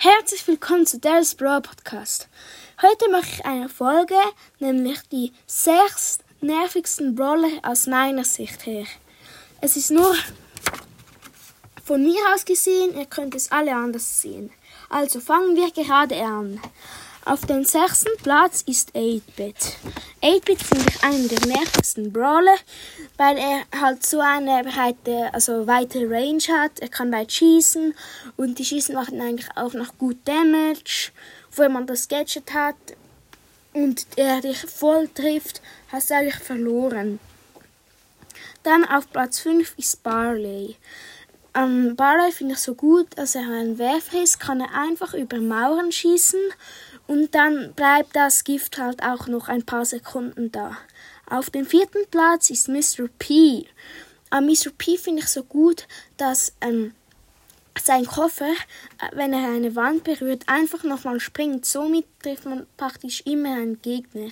Herzlich willkommen zu Darius Brawl Podcast. Heute mache ich eine Folge, nämlich die sechs nervigsten Brawler aus meiner Sicht her. Es ist nur von mir aus gesehen, ihr könnt es alle anders sehen. Also fangen wir gerade an. Auf dem sechsten Platz ist 8-Bit. 8-Bit finde ich einen der nervigsten Brawler, weil er halt so eine breite, also weite Range hat. Er kann weit schießen und die Schießen machen eigentlich auch noch gut Damage. Wenn man das Gadget hat und er dich voll trifft, hast du eigentlich verloren. Dann auf Platz 5 ist Barley. Ähm, Barley finde ich so gut, als er ein Werfer ist, kann er einfach über Mauern schießen und dann bleibt das Gift halt auch noch ein paar Sekunden da. Auf dem vierten Platz ist Mr. P. An Mr. P finde ich so gut, dass ähm, sein Koffer, äh, wenn er eine Wand berührt, einfach nochmal springt. Somit trifft man praktisch immer einen Gegner.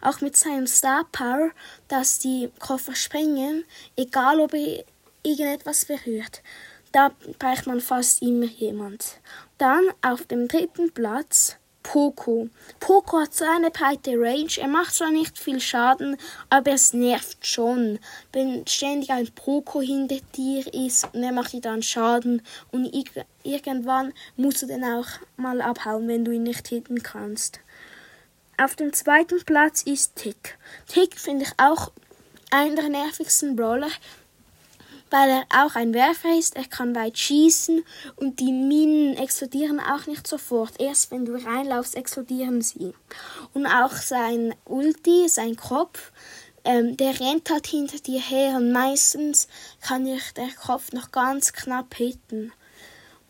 Auch mit seinem Star Power, dass die Koffer springen, egal ob er irgendetwas berührt. Da braucht man fast immer jemand. Dann auf dem dritten Platz Poco. Poco hat so eine breite Range. Er macht zwar nicht viel Schaden, aber es nervt schon. Wenn ständig ein Poco hinter dir ist und er macht dir dann Schaden und irgendwann musst du den auch mal abhauen, wenn du ihn nicht hitten kannst. Auf dem zweiten Platz ist Tick. Tick finde ich auch einer der nervigsten Brawler weil er auch ein Werfer ist. Er kann weit schießen und die Minen explodieren auch nicht sofort. Erst wenn du reinlaufst, explodieren sie. Und auch sein Ulti, sein Kopf, ähm, der rennt halt hinter dir her und meistens kann dich der Kopf noch ganz knapp hitten.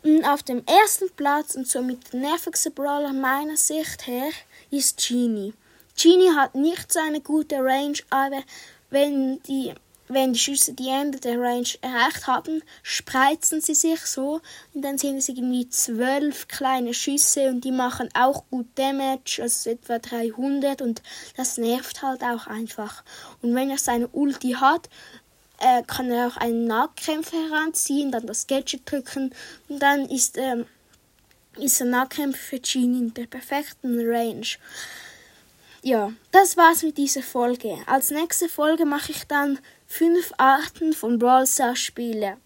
Und auf dem ersten Platz und somit der nervigste Brawler meiner Sicht her ist Genie. Genie hat nicht so eine gute Range, aber wenn die wenn die Schüsse die Ende der Range erreicht haben, spreizen sie sich so und dann sind es irgendwie zwölf kleine Schüsse und die machen auch gut Damage, also etwa 300 und das nervt halt auch einfach. Und wenn er seine Ulti hat, äh, kann er auch einen Nahkämpfer heranziehen, dann das Gadget drücken und dann ist, ähm, ist der Nahkämpfer für Genie in der perfekten Range. Ja, das war's mit dieser Folge. Als nächste Folge mache ich dann fünf Arten von Brawl Stars Spiele.